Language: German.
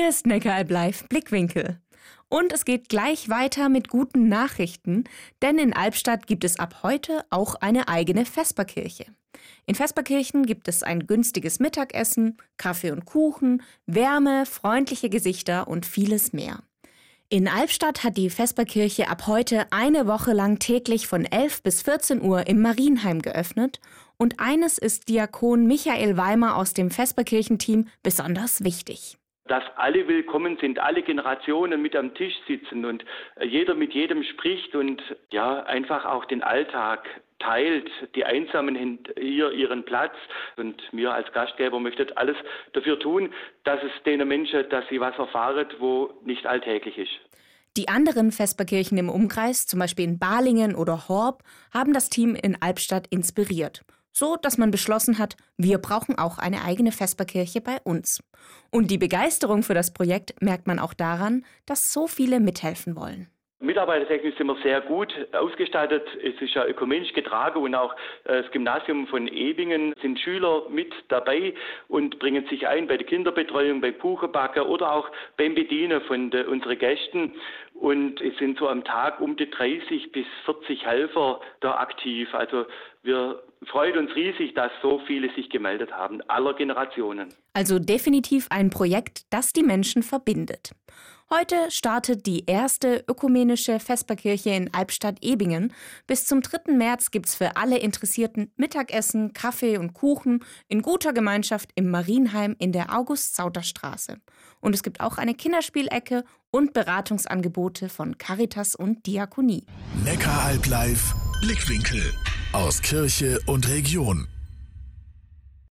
Hier ist Neckaralb Live Blickwinkel. Und es geht gleich weiter mit guten Nachrichten, denn in Albstadt gibt es ab heute auch eine eigene Vesperkirche. In Vesperkirchen gibt es ein günstiges Mittagessen, Kaffee und Kuchen, Wärme, freundliche Gesichter und vieles mehr. In Albstadt hat die Vesperkirche ab heute eine Woche lang täglich von 11 bis 14 Uhr im Marienheim geöffnet und eines ist Diakon Michael Weimer aus dem Vesperkirchenteam besonders wichtig dass alle willkommen sind, alle Generationen mit am Tisch sitzen und äh, jeder mit jedem spricht und ja, einfach auch den Alltag teilt. Die Einsamen hier ihren Platz und mir als Gastgeber möchte alles dafür tun, dass es denen Menschen, dass sie was erfahren, wo nicht alltäglich ist. Die anderen Vesperkirchen im Umkreis, zum Beispiel in Balingen oder Horb, haben das Team in Albstadt inspiriert so dass man beschlossen hat, wir brauchen auch eine eigene Vesperkirche bei uns. Und die Begeisterung für das Projekt merkt man auch daran, dass so viele mithelfen wollen. Mitarbeitertechnisch sind wir sehr gut ausgestattet. Es ist ja ökumenisch getragen und auch äh, das Gymnasium von Ebingen sind Schüler mit dabei und bringen sich ein bei der Kinderbetreuung, beim Kuchenbacken oder auch beim Bedienen von unseren Gästen. Und es sind so am Tag um die 30 bis 40 Helfer da aktiv. Also wir freuen uns riesig, dass so viele sich gemeldet haben, aller Generationen. Also definitiv ein Projekt, das die Menschen verbindet. Heute startet die erste ökumenische Vesperkirche in Albstadt-Ebingen. Bis zum 3. März gibt es für alle Interessierten Mittagessen, Kaffee und Kuchen in guter Gemeinschaft im Marienheim in der August-Sauter-Straße. Und es gibt auch eine Kinderspielecke und Beratungsangebote von Caritas und Diakonie. Neckaralb live Blickwinkel aus Kirche und Region.